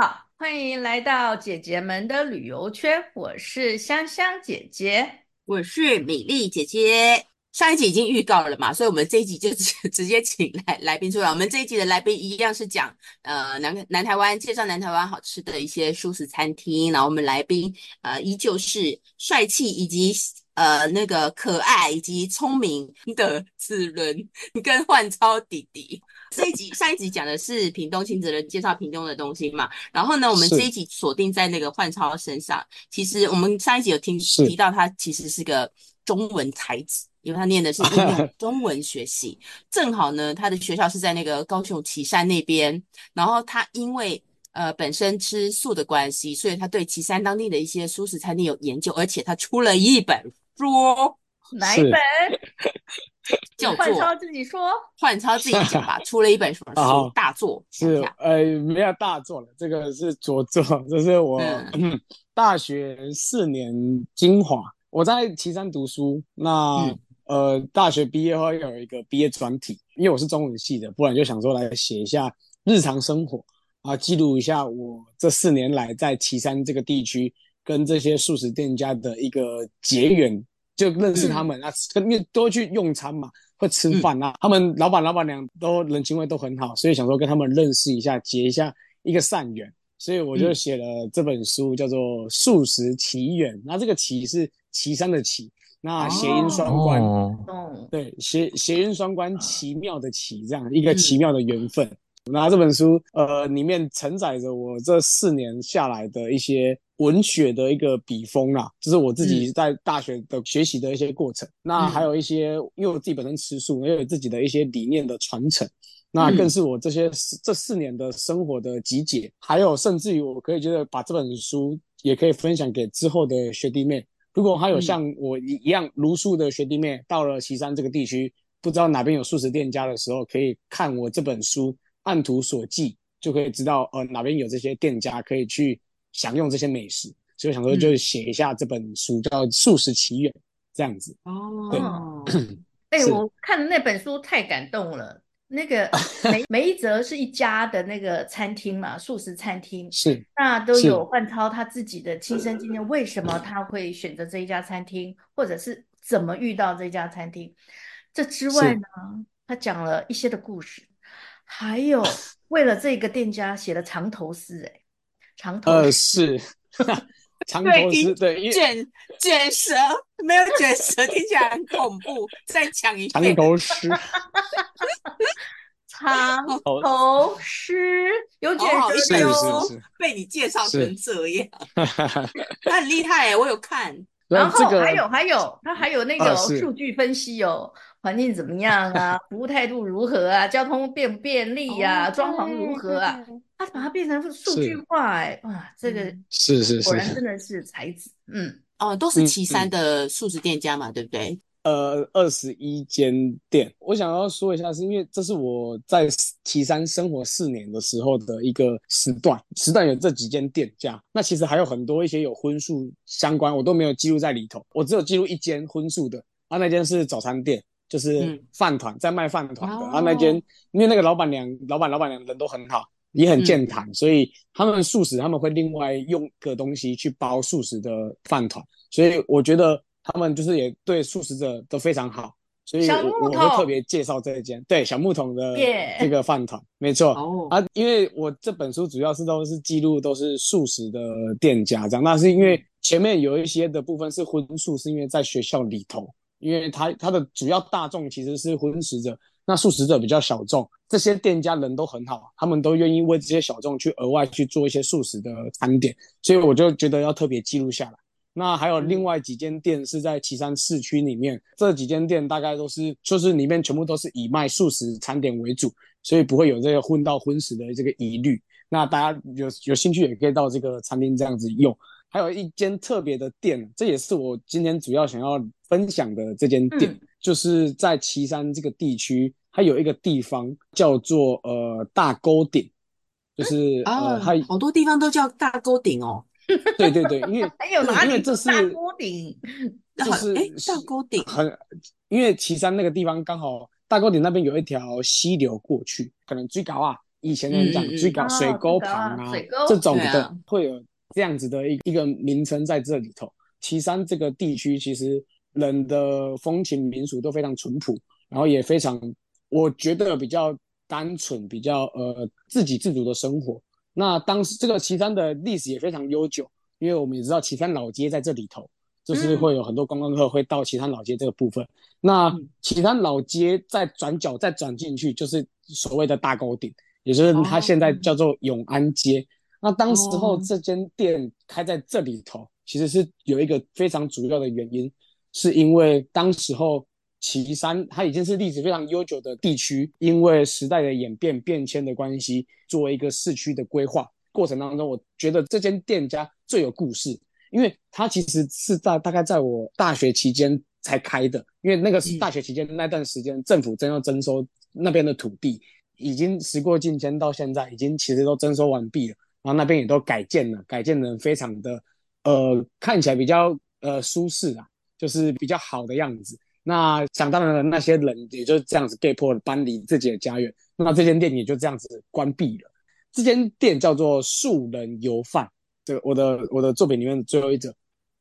好，欢迎来到姐姐们的旅游圈。我是香香姐姐，我是米粒姐姐。上一集已经预告了嘛，所以我们这一集就直 直接请来来宾出来。我们这一集的来宾一样是讲呃南南台湾，介绍南台湾好吃的一些素食餐厅。然后我们来宾呃依旧是帅气以及。呃，那个可爱以及聪明的子伦跟焕超弟弟，这一集上一集讲的是屏东亲子人介绍屏东的东西嘛，然后呢，我们这一集锁定在那个焕超身上。其实我们上一集有听提到他其实是个中文才子，因为他念的是应用 中文学系，正好呢，他的学校是在那个高雄旗山那边，然后他因为呃本身吃素的关系，所以他对旗山当地的一些素食餐厅有研究，而且他出了一本。说哪一本？叫做焕超自己说，换超自己讲吧。出了一本什么书？大作是呃，没有大作了，这个是拙作，这是我、嗯、大学四年精华。我在岐山读书，那、嗯、呃，大学毕业后有一个毕业专题，因为我是中文系的，不然就想说来写一下日常生活啊，记录一下我这四年来在岐山这个地区。跟这些素食店家的一个结缘，就认识他们、嗯、啊，因为都去用餐嘛，会吃饭啊，嗯、他们老板老板娘都人情味都很好，所以想说跟他们认识一下，结一下一个善缘，所以我就写了这本书，叫做《素食奇缘》。那、嗯、这个“奇”是岐山的“奇”，那谐音双关，哦、对，谐谐音双关，奇妙的“奇”这样一个奇妙的缘分。那、嗯、这本书呃里面承载着我这四年下来的一些。文学的一个笔锋啦，这、就是我自己在大学的学习的一些过程。嗯、那还有一些，因为我自己本身吃素，也有自己的一些理念的传承。那更是我这些这四年的生活的集结。还有，甚至于我可以觉得把这本书也可以分享给之后的学弟妹。如果还有像我一一样茹素的学弟妹，到了岐山这个地区，不知道哪边有素食店家的时候，可以看我这本书，按图索骥，就可以知道呃哪边有这些店家可以去。享用这些美食，所以我想说就写一下这本书，叫《素食奇缘》这样子。哦，哎，我看的那本书太感动了。那个每每一则是一家的那个餐厅嘛，素食餐厅是，那都有范超他自己的亲身经验，为什么他会选择这一家餐厅，或者是怎么遇到这家餐厅？这之外呢，他讲了一些的故事，还有为了这个店家写了藏头诗，哎。长头呃是，长头诗对，卷卷舌没有卷舌听起来很恐怖，再讲一遍。长头诗，长头诗有卷舌哟，被你介绍成这样，他很厉害哎，我有看。然后还有还有，他还有那个数据分析哦，环境怎么样啊，服务态度如何啊，交通便不便利啊，装潢如何啊？他把它变成数据。化，哎，哇，这个是是是，果然真的。是才子，嗯，哦，都是旗山。的素食店家嘛，对不对？呃，二十一间店，我想要说一下，是因为这是我在岐山生活四年的时候的一个时段，时段有这几间店家，那其实还有很多一些有荤素相关，我都没有记录在里头，我只有记录一间荤素的，啊，那间是早餐店，就是饭团，在卖饭团的，然后，那间因为那个老板娘、老板、老板娘人都很好。也很健谈，嗯、所以他们素食他们会另外用个东西去包素食的饭团，所以我觉得他们就是也对素食者都非常好，所以我我会特别介绍这一间，对小木桶的这个饭团没错、oh. 啊，因为我这本书主要是都是记录都是素食的店家这样，那是因为前面有一些的部分是荤素，是因为在学校里头，因为它它的主要大众其实是荤食者。那素食者比较小众，这些店家人都很好，他们都愿意为这些小众去额外去做一些素食的餐点，所以我就觉得要特别记录下来。那还有另外几间店是在岐山市区里面，这几间店大概都是就是里面全部都是以卖素食餐点为主，所以不会有这个荤到荤食的这个疑虑。那大家有有兴趣也可以到这个餐厅这样子用。还有一间特别的店，这也是我今天主要想要分享的这间店，嗯、就是在旗山这个地区。它有一个地方叫做呃大沟顶，就是、嗯、呃，它好多地方都叫大沟顶哦。对对对，因为 还有哪里？因为这是大沟顶，就是哎大沟顶很，因为旗山那个地方刚好大沟顶那边有一条溪流过去，可能最高啊，以前人讲最高水沟旁啊，这种的会有这样子的一一个名称在这里头。旗山这个地区其实人的风情民俗都非常淳朴，然后也非常，我觉得比较单纯，比较呃自给自足的生活。那当时这个岐山的历史也非常悠久，因为我们也知道岐山老街在这里头，就是会有很多观光客会到岐山老街这个部分。嗯、那岐山老街再转角再转进去，就是所谓的大沟顶，也就是它现在叫做永安街。哦、那当时候这间店开在这里头，其实是有一个非常主要的原因，是因为当时候岐山它已经是历史非常悠久的地区，因为时代的演变变迁的关系，作为一个市区的规划过程当中，我觉得这间店家最有故事，因为它其实是在大概在我大学期间才开的，因为那个是大学期间那段时间政府正要征收那边的土地，已经时过境迁，到现在已经其实都征收完毕了，然后那边也都改建了，改建的非常的。呃，看起来比较呃舒适啊，就是比较好的样子。那想当然了，那些人也就这样子被迫搬离自己的家园，那这间店也就这样子关闭了。这间店叫做素人油饭，这个我的我的作品里面最后一则。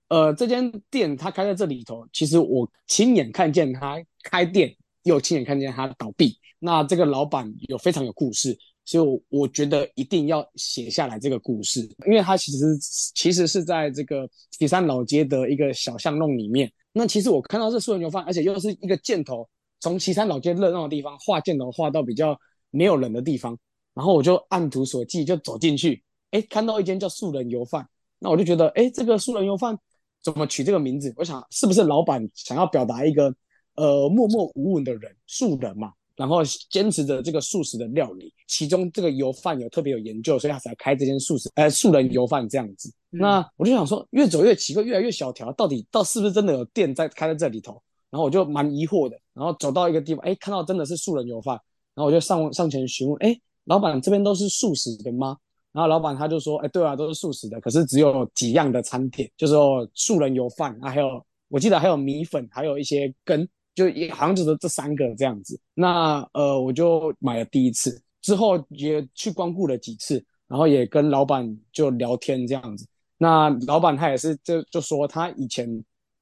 呃，这间店它开在这里头，其实我亲眼看见它开店，又亲眼看见它倒闭。那这个老板有非常有故事。所以，我觉得一定要写下来这个故事，因为它其实其实是在这个岐山老街的一个小巷弄里面。那其实我看到这素人油饭，而且又是一个箭头，从岐山老街热闹的地方画箭头画到比较没有人的地方，然后我就按图索骥就走进去，哎，看到一间叫素人油饭，那我就觉得，哎，这个素人油饭怎么取这个名字？我想是不是老板想要表达一个呃默默无闻的人，素人嘛？然后坚持着这个素食的料理，其中这个油饭有特别有研究，所以他才开这间素食，呃，素人油饭这样子。嗯、那我就想说，越走越奇怪，越来越小条，到底到是不是真的有店在开在这里头？然后我就蛮疑惑的。然后走到一个地方，哎，看到真的是素人油饭，然后我就上上前询问，哎，老板这边都是素食的吗？然后老板他就说，哎，对啊，都是素食的，可是只有几样的餐点，就是说素人油饭啊，还有我记得还有米粉，还有一些羹。就也好像只是这三个这样子，那呃我就买了第一次，之后也去光顾了几次，然后也跟老板就聊天这样子。那老板他也是就就说他以前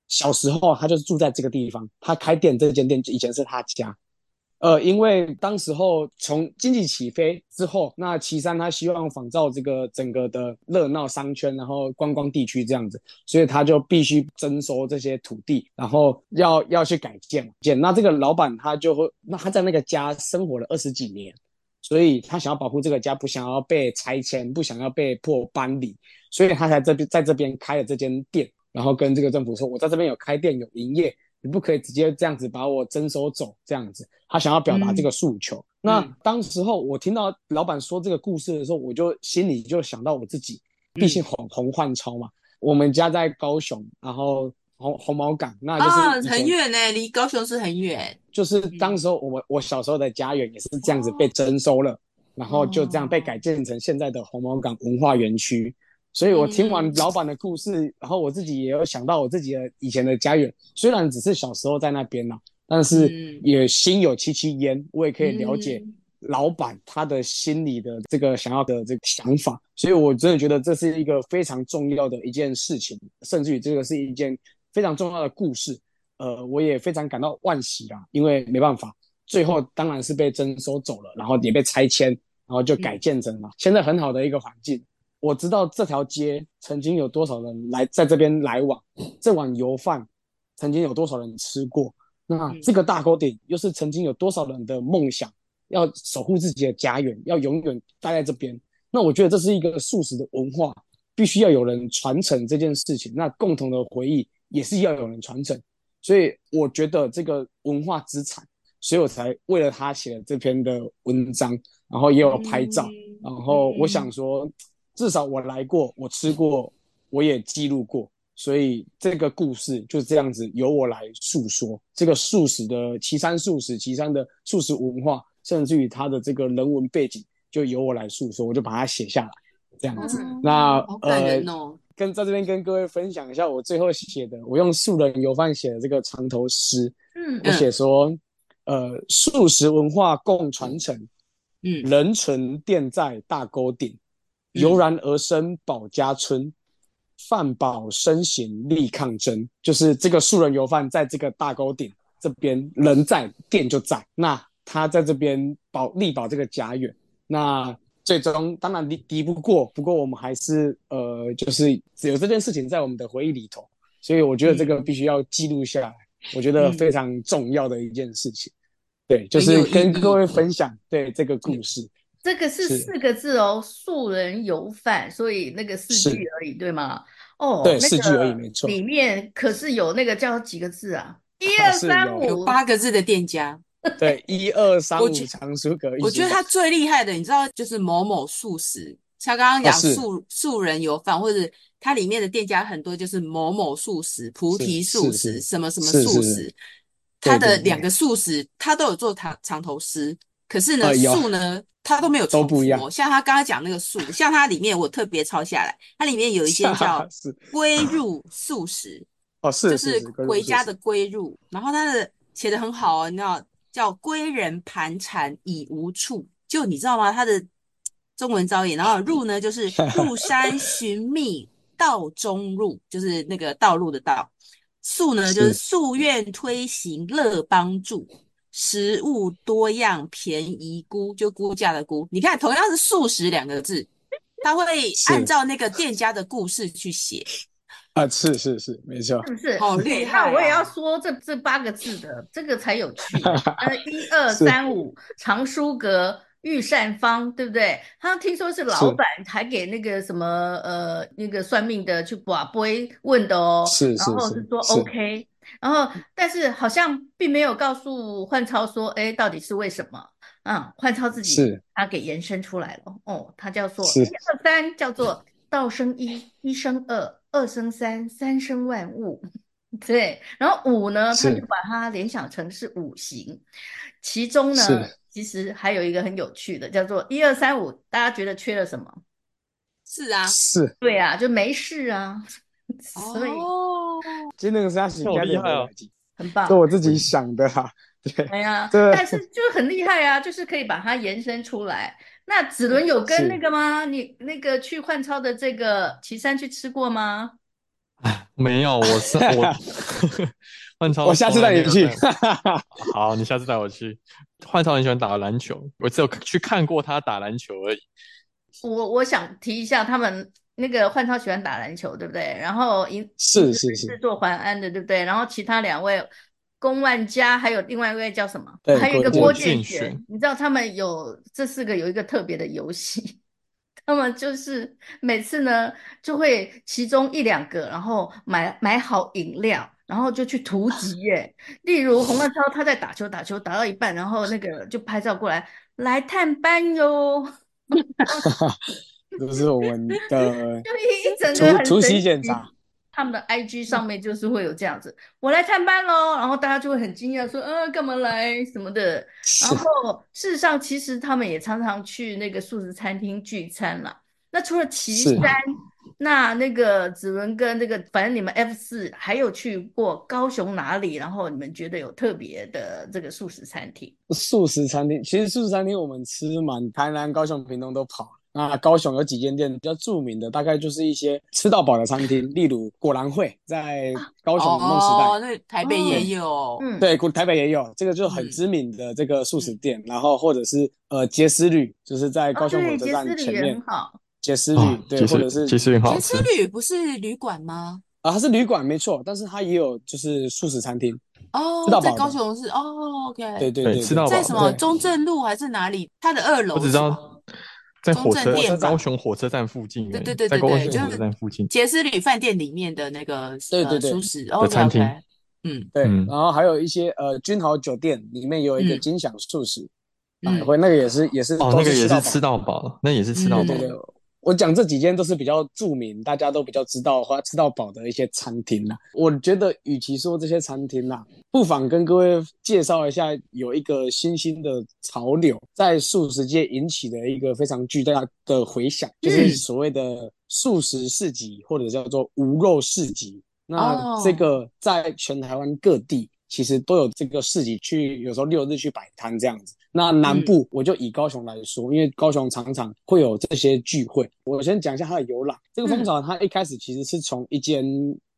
小时候他就是住在这个地方，他开店这间店以前是他家。呃，因为当时候从经济起飞之后，那岐山他希望仿照这个整个的热闹商圈，然后观光地区这样子，所以他就必须征收这些土地，然后要要去改建建。那这个老板他就会，那他在那个家生活了二十几年，所以他想要保护这个家，不想要被拆迁，不想要被迫搬离，所以他才这边在这边开了这间店，然后跟这个政府说，我在这边有开店有营业。你不可以直接这样子把我征收走，这样子，他想要表达这个诉求。嗯、那当时候我听到老板说这个故事的时候，我就心里就想到我自己，毕竟红红换超嘛，我们家在高雄，然后红红毛港，那就是、啊、很远呢，离高雄是很远。就是当时候我我小时候的家园也是这样子被征收了，哦、然后就这样被改建成现在的红毛港文化园区。所以我听完老板的故事，嗯、然后我自己也有想到我自己的以前的家园，虽然只是小时候在那边呢，但是也心有戚戚焉。我也可以了解老板他的心里的这个想要的这个想法，所以我真的觉得这是一个非常重要的一件事情，甚至于这个是一件非常重要的故事。呃，我也非常感到惋惜啦，因为没办法，最后当然是被征收走了，然后也被拆迁，然后就改建成了现在很好的一个环境。我知道这条街曾经有多少人来在这边来往，这碗油饭曾经有多少人吃过。那这个大沟顶又是曾经有多少人的梦想，要守护自己的家园，要永远待在这边。那我觉得这是一个素食的文化，必须要有人传承这件事情。那共同的回忆也是要有人传承。所以我觉得这个文化资产，所以我才为了他写了这篇的文章，然后也有拍照，然后我想说。至少我来过，我吃过，我也记录过，所以这个故事就是这样子由我来诉说。这个素食的岐山素食，岐山的素食文化，甚至于它的这个人文背景，就由我来诉说，我就把它写下来，这样子。嗯、那呃，跟在这边跟各位分享一下我最后写的，我用素人油饭写的这个长头诗。嗯，我写说，呃，素食文化共传承。嗯，人存店在大沟顶，油然而生保家村，饭饱身形力抗争。就是这个素人油饭在这个大沟顶这边，人在店就在，那他在这边保力保这个家园。那最终当然敌敌不过，不过我们还是呃，就是有这件事情在我们的回忆里头，所以我觉得这个必须要记录下来，嗯、我觉得非常重要的一件事情。对，就是跟各位分享对这个故事。这个是四个字哦，素人有饭，所以那个四句而已，对吗？哦，对，四句而已，没错。里面可是有那个叫几个字啊？一二三五，有八个字的店家。对，一二三五藏书阁。我觉得他最厉害的，你知道，就是某某素食，像刚刚讲素素人有饭，或者它里面的店家很多，就是某某素食、菩提素食、什么什么素食。它的两个素食，它都有做长长头诗，可是呢，素呢，他都没有。都不一样。像他刚刚讲那个素，像它里面我特别抄下来，它里面有一些叫归入素食，哦，是，就是回家的归入。然后他的写的很好哦，你知道叫归人盘缠已无处，就你知道吗？他的中文造诣，然后入呢就是 入山寻觅道中入，就是那个道路的道。素呢，就是夙愿推行乐帮助，食物多样便宜估，就估价的估。你看，同样是素食两个字，他会按照那个店家的故事去写。啊，是是是，没错，是不是？好厉害、啊！那我也要说这这八个字的，这个才有趣。呃，一二三五，藏书阁。御膳坊对不对？他听说是老板还给那个什么呃那个算命的去卜杯问的哦，是是是，然后是说 OK，然后但是好像并没有告诉焕超说，哎，到底是为什么？嗯，焕超自己他给延伸出来了哦，他叫做一二三，叫做道生一，一生二，二生三，三生万物，对，然后五呢，他就把它联想成是五行，其中呢。其实还有一个很有趣的，叫做一二三五，大家觉得缺了什么？是啊，是，对啊，就没事啊。所以，其实那个是他写的，很棒，是我自己想的哈。对，哎呀，但是就很厉害啊，就是可以把它延伸出来。那子伦有跟那个吗？你那个去换超的这个岐山去吃过吗？哎，没有，我是我。换超，我下次带你去。好，你下次带我去。换超很喜欢打篮球，我只有去看过他打篮球而已。我我想提一下，他们那个焕超喜欢打篮球，对不对？然后一是是是，是做淮安的，对不对？然后其他两位龚万家，还有另外一位叫什么？对，还有一个郭建选。你知道他们有这四个有一个特别的游戏，他们就是每次呢就会其中一两个，然后买买好饮料。然后就去突击耶，例如洪万超他在打球，打球打到一半，然后那个就拍照过来，来探班哟。这是我们的 就一一整个突击检查，他们的 IG 上面就是会有这样子，我来探班喽，然后大家就会很惊讶说，呃，干嘛来什么的。然后事实上，其实他们也常常去那个素食餐厅聚餐啦。那除了岐山。那那个子伦跟那个，反正你们 F 四还有去过高雄哪里？然后你们觉得有特别的这个素食餐厅？素食餐厅其实素食餐厅我们吃满台南、高雄、屏东都跑。那高雄有几间店比较著名的，大概就是一些吃到饱的餐厅，例如果然会在高雄梦时代。哦，那台北也有。嗯，对，台北也有，这个就是很知名的这个素食店。嗯、然后或者是呃杰斯旅，就是在高雄火车站前面。好。杰斯旅、哦、对，或者是杰斯旅，杰斯旅不是旅馆吗？啊，它是旅馆没错，但是它也有就是素食餐厅哦，在高雄是哦，OK，对对对，吃到饱，在什么中正路还是哪里？它的二楼，我只知道在火车高雄火车站附近，对对对对对，高雄火车站附近，杰斯旅饭店里面的那个对对对素食的餐厅，嗯对，然后还有一些呃君豪酒店里面有一个金享素食，嗯，会那个也是也是哦，那个也是吃到饱，那也是吃到饱。我讲这几间都是比较著名，大家都比较知道或吃到饱的一些餐厅啦。我觉得，与其说这些餐厅啦，不妨跟各位介绍一下，有一个新兴的潮流在素食界引起的一个非常巨大的回响，就是所谓的素食市集或者叫做无肉市集。那这个在全台湾各地。其实都有这个市集去，有时候六日去摆摊这样子。那南部我就以高雄来说，因为高雄常常会有这些聚会。我先讲一下它的由来。这个风潮它一开始其实是从一间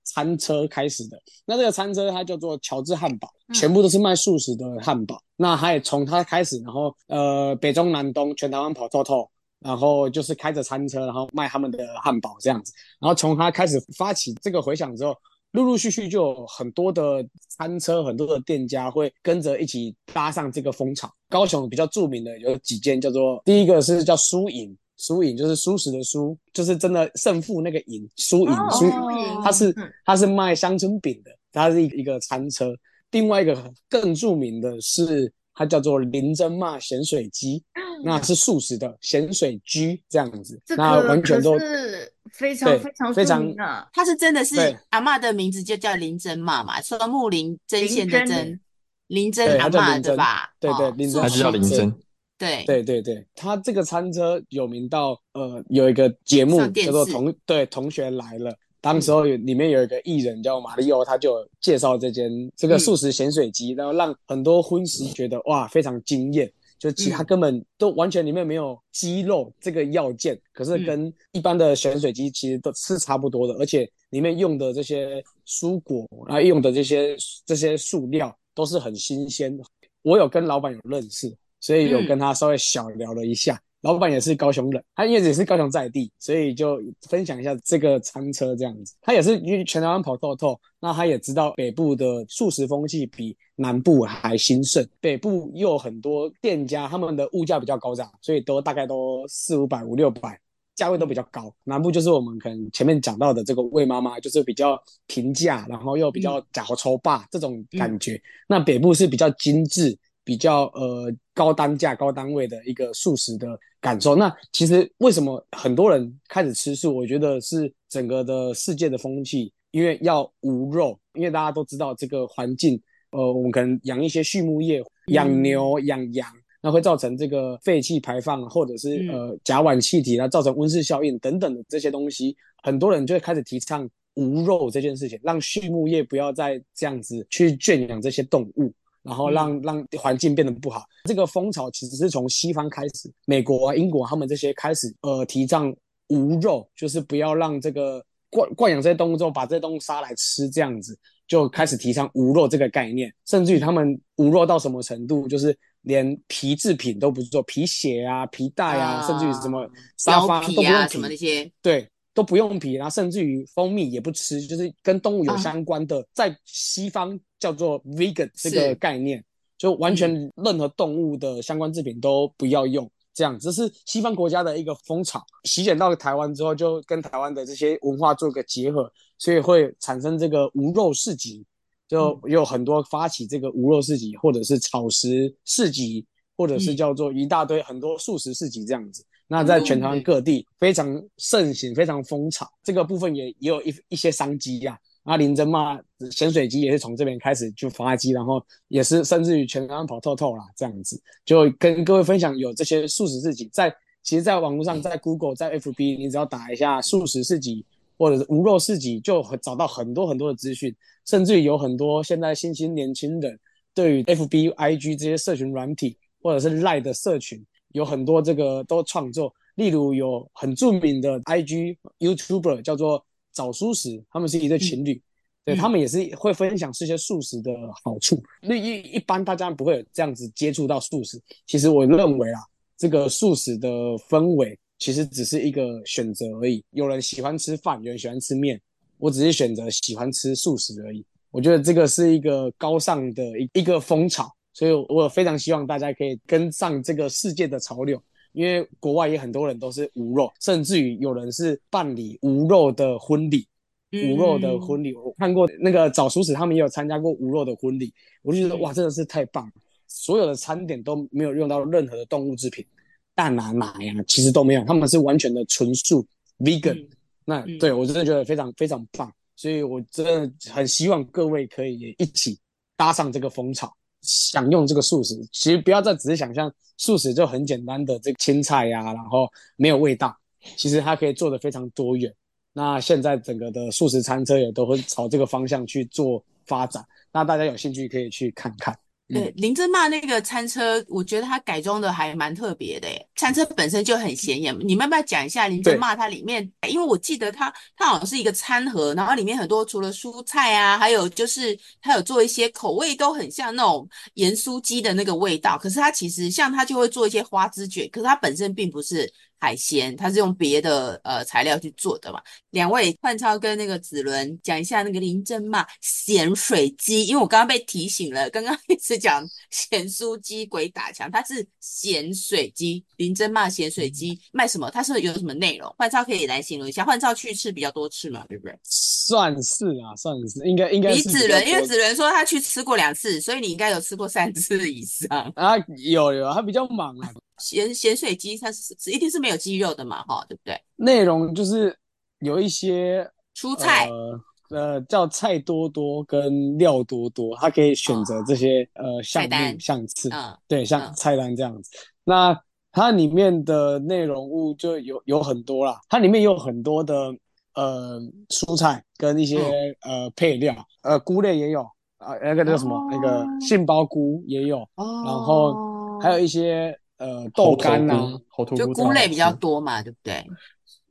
餐车开始的。那这个餐车它叫做乔治汉堡，全部都是卖素食的汉堡。那它也从它开始，然后呃北中南东全台湾跑透透。然后就是开着餐车，然后卖他们的汉堡这样子。然后从他开始发起这个回响之后，陆陆续续就有很多的餐车、很多的店家会跟着一起搭上这个风潮。高雄比较著名的有几间，叫做第一个是叫蔬饮，蔬饮就是蔬食的舒，就是真的胜负那个饮，蔬饮蔬饮，它是它是卖乡村饼的，它是一一个餐车。另外一个更著名的是。它叫做林珍妈咸水鸡，那是素食的咸水鸡这样子，这个、那完全都是非常非常非常它是真的是阿嬷的名字就叫林珍妈嘛，说木林针线的针，林珍阿嬷对吧？对对，林珍还是叫林珍。对对对对，他这个餐车有名到呃有一个节目叫做同对同学来了。当时候有里面有一个艺人叫马里奥，他就介绍这间这个素食咸水鸡，然后让很多荤食觉得哇非常惊艳，就其他根本都完全里面没有鸡肉这个要件，可是跟一般的咸水鸡其实都是差不多的，而且里面用的这些蔬果，然后用的这些这些塑料都是很新鲜的。我有跟老板有认识，所以有跟他稍微小聊了一下。老板也是高雄人，他因为也是高雄在地，所以就分享一下这个餐车这样子。他也是因为全台湾跑透透，那他也知道北部的素食风气比南部还兴盛。北部又有很多店家，他们的物价比较高涨，所以都大概都四五百、五六百，价位都比较高。南部就是我们可能前面讲到的这个魏妈妈，就是比较平价，然后又比较假抽霸这种感觉。嗯、那北部是比较精致。比较呃高单价、高单位的一个素食的感受。那其实为什么很多人开始吃素？我觉得是整个的世界的风气，因为要无肉。因为大家都知道这个环境，呃，我们可能养一些畜牧业，养牛、养羊，那会造成这个废气排放，或者是呃甲烷气体，它造成温室效应等等的这些东西。很多人就会开始提倡无肉这件事情，让畜牧业不要再这样子去圈养这些动物。然后让让环境变得不好，这个风潮其实是从西方开始，美国啊、英国他们这些开始，呃，提倡无肉，就是不要让这个惯惯养这些动物之后，把这些动物杀来吃，这样子就开始提倡无肉这个概念。甚至于他们无肉到什么程度，就是连皮制品都不是做，皮鞋啊、皮带啊，啊甚至于什么沙发都不用皮，什么那些，对。都不用皮，然后甚至于蜂蜜也不吃，就是跟动物有相关的，在西方叫做 vegan 这个概念，就完全任何动物的相关制品都不要用，这样这是西方国家的一个风潮。席卷到台湾之后，就跟台湾的这些文化做个结合，所以会产生这个无肉市集，就有很多发起这个无肉市集，或者是草食市集，或者是叫做一大堆很多素食市集这样子。那在全台湾各地非常盛行，非常风潮，这个部分也也有一一些商机呀。啊，林珍嘛咸水鸡也是从这边开始就发迹，然后也是甚至于全台湾跑透透啦，这样子就跟各位分享有这些素食市集，在其实，在网络上，在 Google，在 FB，你只要打一下素食市集或者是无肉市集，就会找到很多很多的资讯，甚至于有很多现在新兴年轻人对于 FB、IG 这些社群软体或者是 Line 的社群。有很多这个都创作，例如有很著名的 IG YouTuber 叫做早熟食，他们是一对情侣，嗯、对、嗯、他们也是会分享这些素食的好处。那一一般大家不会有这样子接触到素食。其实我认为啊，这个素食的氛围其实只是一个选择而已。有人喜欢吃饭，有人喜欢吃面，我只是选择喜欢吃素食而已。我觉得这个是一个高尚的一一个风潮。所以，我非常希望大家可以跟上这个世界的潮流，因为国外也很多人都是无肉，甚至于有人是办理无肉的婚礼。无肉的婚礼，我看过那个早熟子，他们也有参加过无肉的婚礼，我就觉得哇，真的是太棒了！所有的餐点都没有用到任何的动物制品，蛋啊、奶呀、啊，其实都没有，他们是完全的纯素 vegan。那对我真的觉得非常非常棒，所以我真的很希望各位可以也一起搭上这个风潮。享用这个素食，其实不要再只是想象素食就很简单的这个青菜呀、啊，然后没有味道。其实它可以做的非常多元。那现在整个的素食餐车也都会朝这个方向去做发展。那大家有兴趣可以去看看。对，林珍骂那个餐车，我觉得它改装的还蛮特别的耶。餐车本身就很显眼，你们要不要讲一下林珍骂它里面？因为我记得它它好像是一个餐盒，然后里面很多除了蔬菜啊，还有就是它有做一些口味都很像那种盐酥鸡的那个味道。可是它其实像它就会做一些花枝卷，可是它本身并不是。海鲜，它是用别的呃材料去做的嘛？两位焕超跟那个子伦讲一下那个林珍妈咸水鸡，因为我刚刚被提醒了，刚刚一直讲 咸酥鸡鬼打墙，它是咸水鸡。林珍妈咸水鸡卖什么？它是有什么内容？焕超可以来形容一下。焕超去吃比较多次嘛，对不对？算是啊，算是，应该应该是。比子伦，因为子伦说他去吃过两次，所以你应该有吃过三次以上啊。有有，他比较忙啊。咸咸水鸡它是是一定是没有鸡肉的嘛，哈，对不对？内容就是有一些蔬菜，呃，呃叫菜多多跟料多多，他可以选择这些、哦、呃项目项次，嗯，对，像菜单这样子。嗯、那它里面的内容物就有有很多啦，它里面有很多的呃蔬菜跟一些、嗯、呃配料，呃菇类也有啊、呃，那个叫什么、哦、那个杏鲍菇也有，哦、然后还有一些。呃，豆干呐、啊，就菇类比较多嘛，对不对？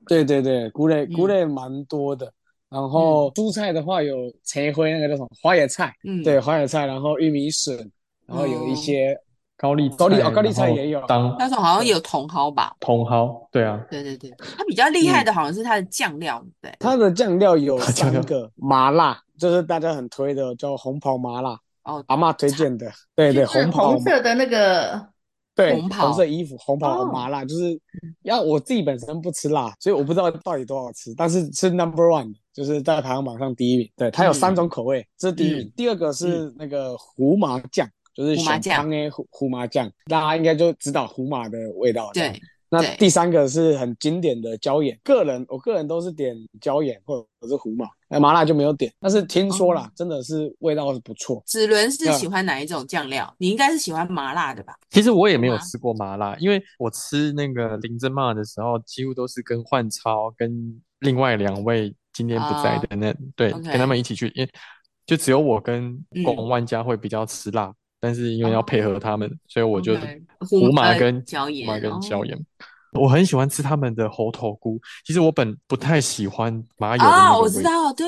对对对，菇类菇类蛮多的。嗯、然后蔬菜的话有青花那个叫什么花野菜，嗯，对，花野菜，然后玉米笋，然后有一些高丽高丽哦，高丽菜也有。当那时候好像有茼蒿吧？茼蒿，对啊，对对对，它比较厉害的好像是它的酱料，对，它的酱料有三个麻辣，就是大家很推的叫红袍麻辣哦，阿妈推荐的，对对，红袍红色的那个。对，红，红色衣服，红袍麻辣，就是要我自己本身不吃辣，所以我不知道到底多好吃。但是是 number one，就是在排行榜上第一名。对，它有三种口味，嗯、这是第一名。嗯、第二个是那个胡麻酱，就是小汤诶胡胡麻酱，大家应该就知道胡麻的味道。对。那第三个是很经典的椒盐，个人我个人都是点椒盐或者是胡麻，那麻辣就没有点。但是听说啦，真的是味道是不错。子伦是喜欢哪一种酱料？你应该是喜欢麻辣的吧？其实我也没有吃过麻辣，因为我吃那个林珍妈的时候，几乎都是跟焕超跟另外两位今天不在的那对跟他们一起去，因为就只有我跟龚万家会比较吃辣。但是因为要配合他们，嗯、所以我就胡麻跟椒盐，胡麻跟椒盐。我很喜欢吃他们的猴头菇。其实我本不太喜欢麻油。哦，我知道，对，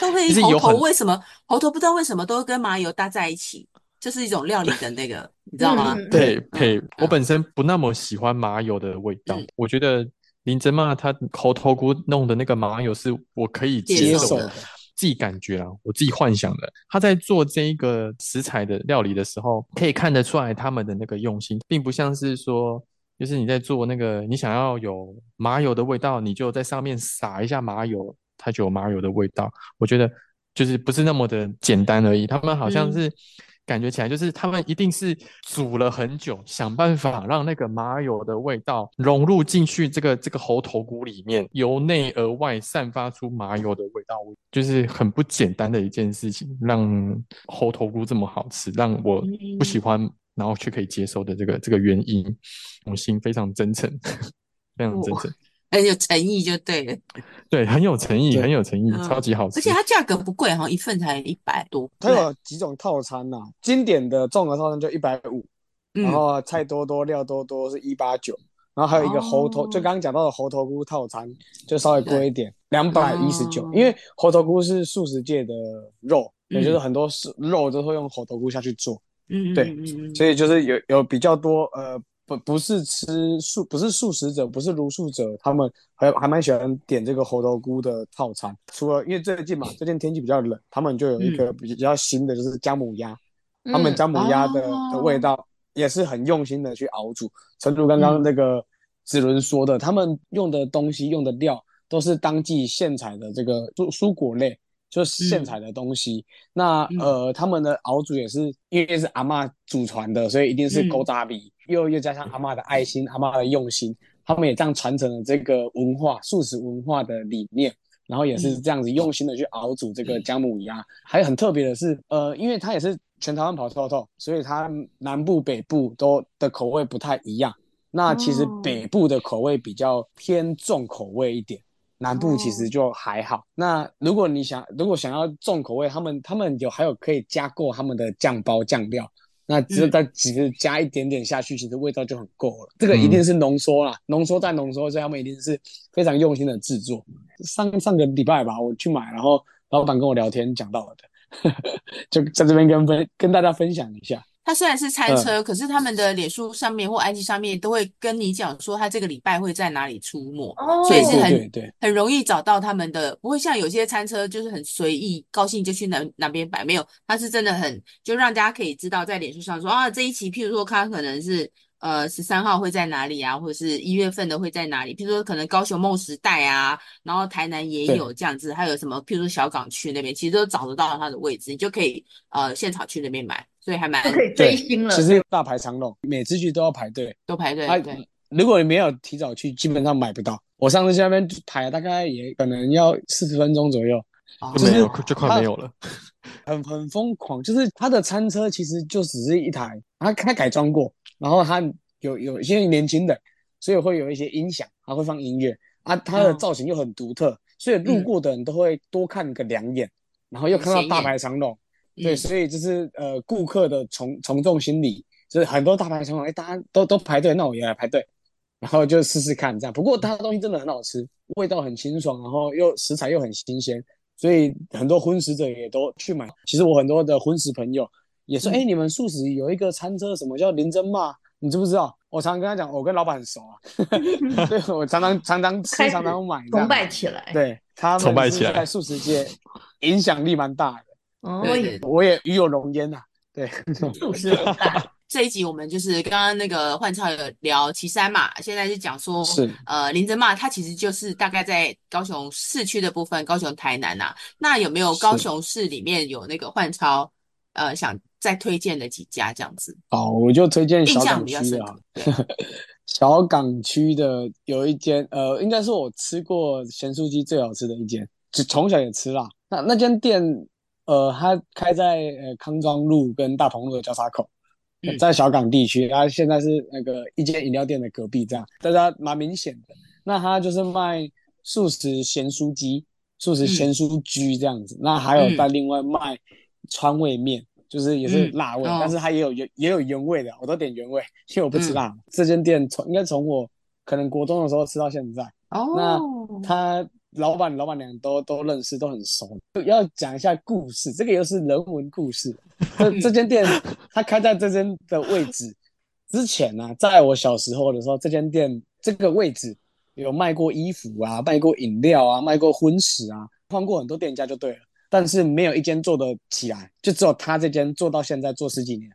都会猴头。为什么猴头不知道为什么都跟麻油搭在一起？就是一种料理的那个，你知道吗？对，配。嗯、我本身不那么喜欢麻油的味道。嗯、我觉得林珍妈她猴头菇弄的那个麻油是我可以接受的。自己感觉啊，我自己幻想的，他在做这一个食材的料理的时候，可以看得出来他们的那个用心，并不像是说，就是你在做那个，你想要有麻油的味道，你就在上面撒一下麻油，它就有麻油的味道。我觉得就是不是那么的简单而已，他们好像是。嗯感觉起来就是他们一定是煮了很久，想办法让那个麻油的味道融入进去这个这个猴头菇里面，由内而外散发出麻油的味道，就是很不简单的一件事情，让猴头菇这么好吃，让我不喜欢然后却可以接受的这个这个原因，我心非常真诚，非常真诚。很有诚意就对了，对，很有诚意，很有诚意，超级好吃，而且它价格不贵，哈一份才一百多。它有几种套餐呐？经典的综合套餐就一百五，然后菜多多料多多是一八九，然后还有一个猴头，就刚刚讲到的猴头菇套餐就稍微贵一点，两百一十九。因为猴头菇是素食界的肉，也就是很多是肉都会用猴头菇下去做，嗯，对，所以就是有有比较多呃。不不是吃素，不是素食者，不是茹素者，他们还还蛮喜欢点这个猴头菇的套餐。除了因为最近嘛，最近天气比较冷，他们就有一个比较新的，就是姜母鸭。嗯、他们姜母鸭的、嗯、的味道也是很用心的去熬煮。诚如刚刚那个子伦说的，嗯、他们用的东西用的料都是当季现采的这个蔬蔬果类。就是现采的东西，嗯、那呃，他们的熬煮也是因为是阿嬷祖传的，所以一定是古早味，嗯、又又加上阿嬷的爱心、嗯、阿嬷的用心，他们也这样传承了这个文化，素食文化的理念，然后也是这样子用心的去熬煮这个姜母鸭。嗯、还有很特别的是，呃，因为它也是全台湾跑透透，所以它南部北部都的口味不太一样。那其实北部的口味比较偏重口味一点。南部其实就还好。哦、那如果你想，如果想要重口味，他们他们有还有可以加购他们的酱包酱料，那只有再其实加一点点下去，嗯、其实味道就很够了。这个一定是浓缩啦，浓缩再浓缩，所以他们一定是非常用心的制作。上上个礼拜吧，我去买，然后老板跟我聊天讲到了的，就在这边跟分跟大家分享一下。他虽然是餐车，嗯、可是他们的脸书上面或 IG 上面都会跟你讲说，他这个礼拜会在哪里出没，哦、所以是很对对对很容易找到他们的，不会像有些餐车就是很随意，高兴就去哪哪边摆，没有，他是真的很就让大家可以知道在脸书上说啊，这一期譬如说他可能是。呃，十三号会在哪里啊？或者是一月份的会在哪里？譬如说，可能高雄梦时代啊，然后台南也有这样子，还有什么？譬如说小港区那边，其实都找得到它的位置，你就可以呃现场去那边买，所以还蛮可以追星了。其实大排长龙，每次去都要排队，都排队。对，如果你没有提早去，基本上买不到。我上次去那边排，大概也可能要四十分钟左右，哦、就没有，就快没有了。很很疯狂，就是他的餐车其实就只是一台，他他改装过。然后他有有一些年轻的，所以会有一些音响，他会放音乐啊，他的造型又很独特，所以路过的人都会多看个两眼，嗯、然后又看到大排长龙，嗯、对，所以就是呃顾客的从从众心理，就是很多大排长龙，哎，大家都都排队，那我也来排队，然后就试试看这样。不过他的东西真的很好吃，味道很清爽，然后又食材又很新鲜，所以很多荤食者也都去买。其实我很多的荤食朋友。也说，哎、欸，你们素食有一个餐车，什么叫林珍嘛？你知不知道？我常常跟他讲，我跟老板很熟啊，对，我常常常常吃，常常买，崇拜起来。对，他们是在素食界影响力蛮大的。哦，我也我也与有荣焉呐。对，素食很大。这一集我们就是刚刚那个焕超有聊旗山嘛，现在是讲说，是呃林珍妈，它其实就是大概在高雄市区的部分，高雄台南呐、啊。那有没有高雄市里面有那个焕超呃想？再推荐的几家这样子，哦，我就推荐小港区啊。小港区的有一间，呃，应该是我吃过咸酥鸡最好吃的一间，就从小也吃辣。那那间店，呃，它开在呃康庄路跟大同路的交叉口，嗯、在小港地区。它现在是那个一间饮料店的隔壁，这样大家蛮明显的。那它就是卖素食咸酥鸡、素食咸酥居这样子。嗯、那还有在另外卖川味面。就是也是辣味，但是它也有原也有原味的，我都点原味，因为我不吃辣。嗯、这间店从应该从我可能国中的时候吃到现在。哦，那他老板老板娘都都认识，都很熟。要讲一下故事，这个又是人文故事。这 这间店它开在这间的位置之前呢、啊，在我小时候的时候，这间店这个位置有卖过衣服啊，卖过饮料啊，卖过荤食啊，换过很多店家就对了。但是没有一间做得起来，就只有他这间做到现在做十几年。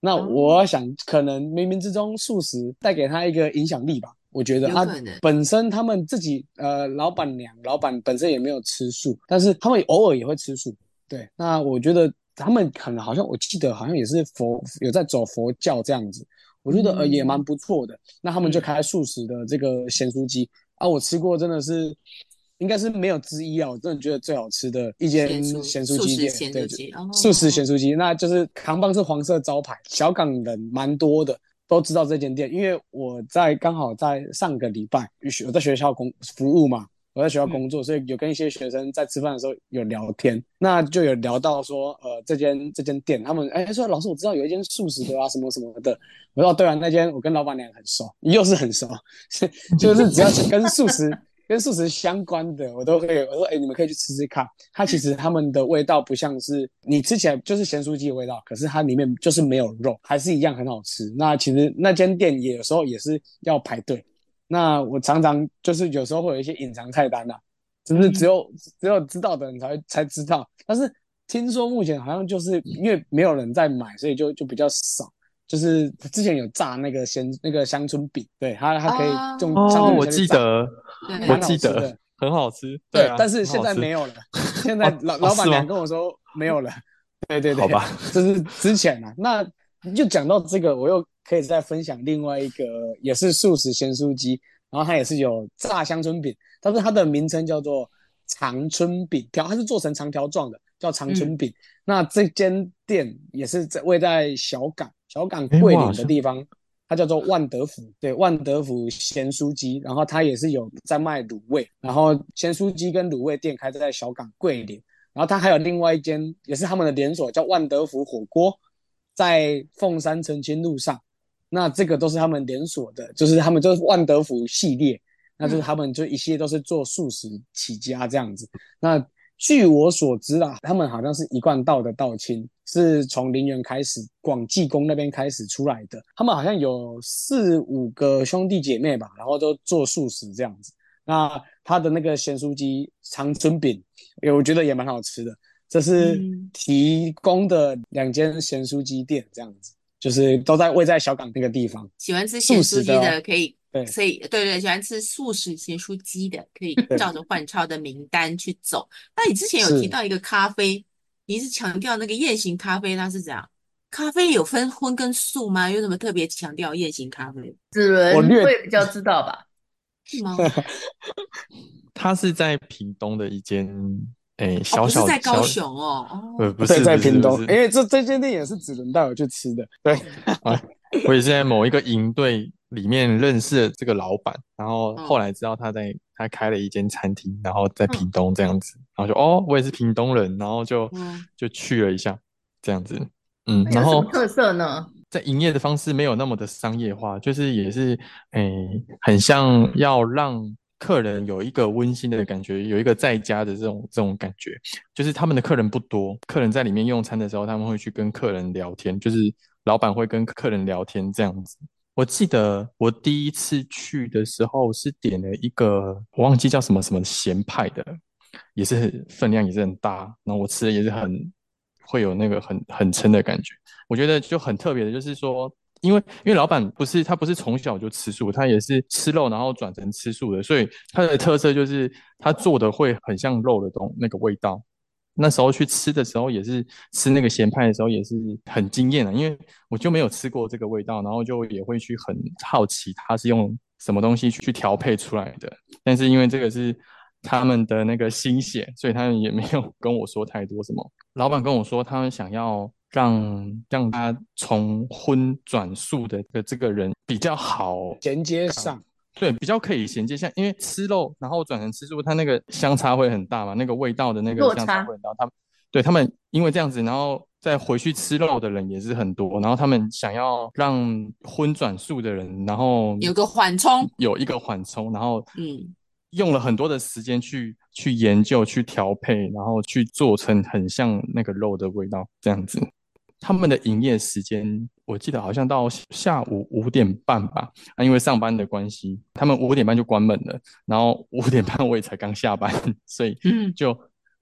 那我想，可能冥冥之中素食带给他一个影响力吧。我觉得他本身他们自己呃，老板娘、老板本身也没有吃素，但是他们偶尔也会吃素。对，那我觉得他们可能好像我记得好像也是佛有在走佛教这样子，我觉得呃也蛮不错的。那他们就开素食的这个咸酥鸡啊，我吃过真的是。应该是没有之一啊！我真的觉得最好吃的一间咸酥鸡店，对，素食咸酥鸡，那就是扛棒是黄色招牌。小港人蛮多的，都知道这间店，因为我在刚好在上个礼拜，我在学校工服务嘛，我在学校工作，嗯、所以有跟一些学生在吃饭的时候有聊天，那就有聊到说，呃，这间这间店，他们哎说老师，我知道有一间素食的啊，什么什么的。我说对啊，那间我跟老板娘很熟，又是很熟，就是只要是跟素食。跟素食相关的，我都会我说，哎、欸，你们可以去吃吃看。它其实它们的味道不像是你吃起来就是咸酥鸡的味道，可是它里面就是没有肉，还是一样很好吃。那其实那间店也有时候也是要排队。那我常常就是有时候会有一些隐藏菜单呐、啊，只是只有只有知道的人才才知道？但是听说目前好像就是因为没有人在买，所以就就比较少。就是之前有炸那个鲜那个乡村饼，对，它它可以用哦，我记得，我记得很好吃，对，但是现在没有了，现 在老老板娘跟我说没有了，对对对，好吧，这是之前啊，那就讲到这个，我又可以再分享另外一个也是素食咸酥鸡，然后它也是有炸乡村饼，但是它的名称叫做长春饼条，它是做成长条状的，叫长春饼。那这间店也是在位在小港。小港桂林的地方，它叫做万德福，对，万德福咸酥鸡，然后它也是有在卖卤味，然后咸酥鸡跟卤味店开在小港桂林，然后它还有另外一间也是他们的连锁，叫万德福火锅，在凤山澄清路上，那这个都是他们连锁的，就是他们就是万德福系列，那就是他们就一系列都是做素食起家这样子，那。据我所知啊，他们好像是一贯道的道亲，是从陵园开始，广济宫那边开始出来的。他们好像有四五个兄弟姐妹吧，然后都做素食这样子。那他的那个咸酥鸡长春饼，我觉得也蛮好吃的。这是提供的两间咸酥鸡店，这样子，就是都在位在小港那个地方。喜欢吃咸酥鸡的可以。对，所以对对，喜欢吃素食咸酥鸡的，可以照着焕超的名单去走。那你之前有提到一个咖啡，你是强调那个雁行咖啡，它是怎样？咖啡有分荤跟素吗？有什么特别强调雁行咖啡？子伦会比较知道吧？是吗？他是在屏东的一间诶小小，哦、在高雄哦，呃不是在屏东，因为这这间店也是子伦带我去吃的。对，啊，我也是在某一个营队。里面认识了这个老板，然后后来知道他在他开了一间餐厅，然后在屏东这样子，然后就哦，我也是屏东人，然后就就去了一下这样子，嗯，然后特色呢，在营业的方式没有那么的商业化，就是也是诶，很像要让客人有一个温馨的感觉，有一个在家的这种这种感觉，就是他们的客人不多，客人在里面用餐的时候，他们会去跟客人聊天，就是老板会跟客人聊天这样子。我记得我第一次去的时候是点了一个，我忘记叫什么什么咸派的，也是分量也是很大，然后我吃的也是很会有那个很很撑的感觉。我觉得就很特别的，就是说，因为因为老板不是他不是从小就吃素，他也是吃肉然后转成吃素的，所以他的特色就是他做的会很像肉的东那个味道。那时候去吃的时候，也是吃那个咸派的时候，也是很惊艳的，因为我就没有吃过这个味道，然后就也会去很好奇它是用什么东西去调配出来的。但是因为这个是他们的那个心血，所以他们也没有 跟我说太多什么。老板跟我说，他们想要让让他从荤转素的这个人比较好衔接上。对，比较可以衔接，像因为吃肉然后转成吃素，它那个相差会很大嘛，那个味道的那个相差会很大。他们对他们因为这样子，然后再回去吃肉的人也是很多，然后他们想要让荤转素的人，然后有个缓冲，有一个缓冲，然后嗯，用了很多的时间去去研究、去调配，然后去做成很像那个肉的味道这样子。他们的营业时间，我记得好像到下午五点半吧。啊，因为上班的关系，他们五点半就关门了。然后五点半我也才刚下班，所以就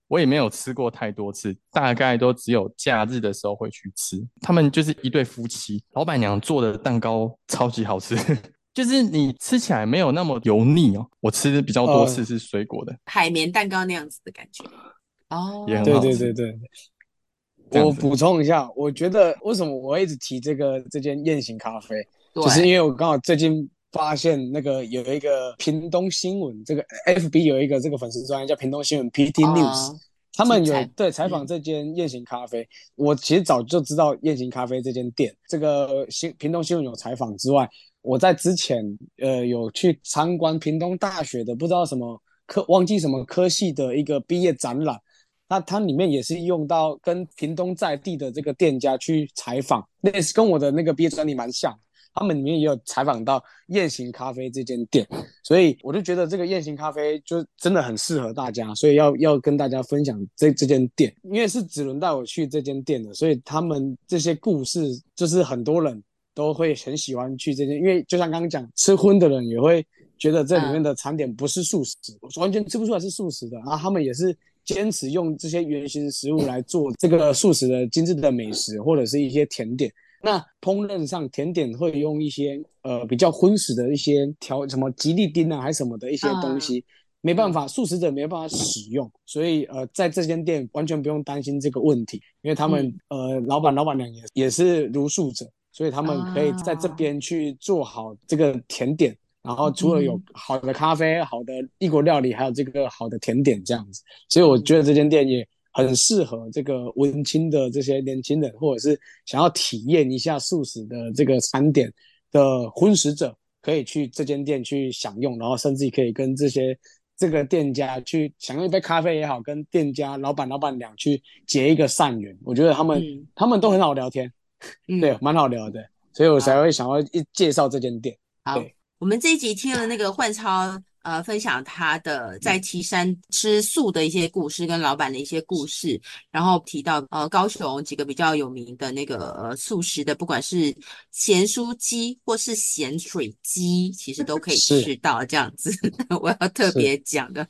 我也没有吃过太多次，大概都只有假日的时候会去吃。他们就是一对夫妻，老板娘做的蛋糕超级好吃，就是你吃起来没有那么油腻哦。我吃的比较多次是水果的海绵蛋糕那样子的感觉哦，也很好吃。对对对对。我补充一下，我觉得为什么我一直提这个这间雁行咖啡，就是因为我刚好最近发现那个有一个屏东新闻，这个 FB 有一个这个粉丝专页叫屏东新闻 PT News，哦，他们有对采访这间雁行咖啡，嗯。我其实早就知道雁行咖啡这间店，这个新屏东新闻有采访之外，我在之前呃有去参观屏东大学的不知道什么科忘记什么科系的一个毕业展览。那它里面也是用到跟屏东在地的这个店家去采访，那是跟我的那个毕业专题蛮像。他们里面也有采访到雁行咖啡这间店，所以我就觉得这个雁行咖啡就真的很适合大家，所以要要跟大家分享这这间店，因为是子伦带我去这间店的，所以他们这些故事就是很多人都会很喜欢去这间，因为就像刚刚讲，吃荤的人也会觉得这里面的餐点不是素食，完全吃不出来是素食的，然后他们也是。坚持用这些原型食物来做这个素食的精致的美食，或者是一些甜点。那烹饪上，甜点会用一些呃比较荤食的一些调什么吉利丁啊，还是什么的一些东西，没办法，素食者没办法使用。所以呃，在这间店完全不用担心这个问题，因为他们呃老板老板娘也也是茹素者，所以他们可以在这边去做好这个甜点。然后除了有好的咖啡、好的异国料理，还有这个好的甜点这样子，所以我觉得这间店也很适合这个文青的这些年轻人，或者是想要体验一下素食的这个餐点，的荤食者可以去这间店去享用，然后甚至可以跟这些这个店家去享用一杯咖啡也好，跟店家老板老板娘去结一个善缘。我觉得他们、嗯、他们都很好聊天，嗯、对，蛮好聊的，所以我才会想要一介绍这间店。好，我们这一集听了那个焕超。呃，分享他的在岐山吃素的一些故事，跟老板的一些故事，然后提到呃高雄几个比较有名的那个呃素食的，不管是咸酥鸡或是咸水鸡，其实都可以吃到这样子。我要特别讲的。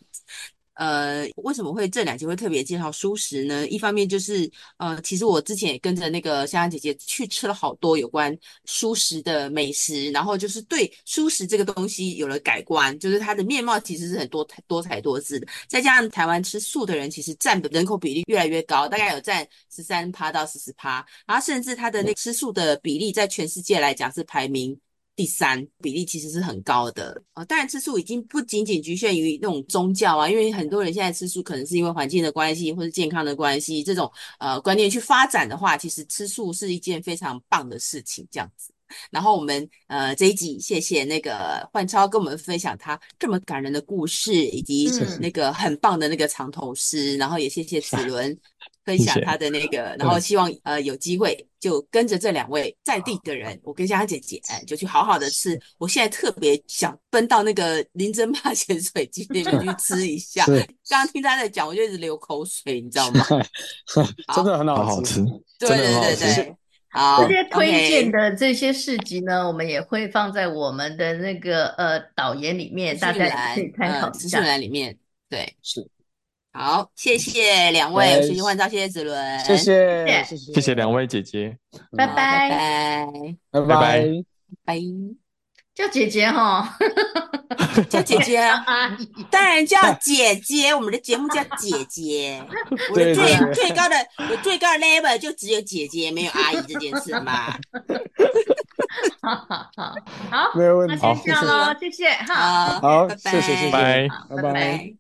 呃，为什么会这两集会特别介绍蔬食呢？一方面就是，呃，其实我之前也跟着那个香香姐姐去吃了好多有关蔬食的美食，然后就是对蔬食这个东西有了改观，就是它的面貌其实是很多多彩多姿的。再加上台湾吃素的人其实占的人口比例越来越高，大概有占十三趴到四十趴，然后甚至它的那吃素的比例在全世界来讲是排名。第三比例其实是很高的呃，当然吃素已经不仅仅局限于那种宗教啊，因为很多人现在吃素可能是因为环境的关系或是健康的关系，这种呃观念去发展的话，其实吃素是一件非常棒的事情，这样子。然后我们呃这一集谢谢那个焕超跟我们分享他这么感人的故事，以及那个很棒的那个藏头诗，然后也谢谢子伦。分享他的那个，然后希望呃有机会就跟着这两位在地的人，我跟香香姐姐就去好好的吃。我现在特别想奔到那个林珍妈咸水鸡那边去吃一下。刚刚听他在讲，我就一直流口水，你知道吗？真的很好，好吃。对对对对，好。这些推荐的这些市集呢，我们也会放在我们的那个呃导言里面，大家可以参考一下。资讯栏里面，对，是。好，谢谢两位，谢谢焕超，谢谢子伦，谢谢，谢谢两位姐姐，拜拜，拜拜，拜拜，叫姐姐哈，叫姐姐啊，当然叫姐姐，我们的节目叫姐姐，我的最最高的，我最高的 level 就只有姐姐，没有阿姨这件事嘛，好好好，好，没有问题，那先这样喽，谢谢，好，好，谢谢，谢谢，拜。拜拜。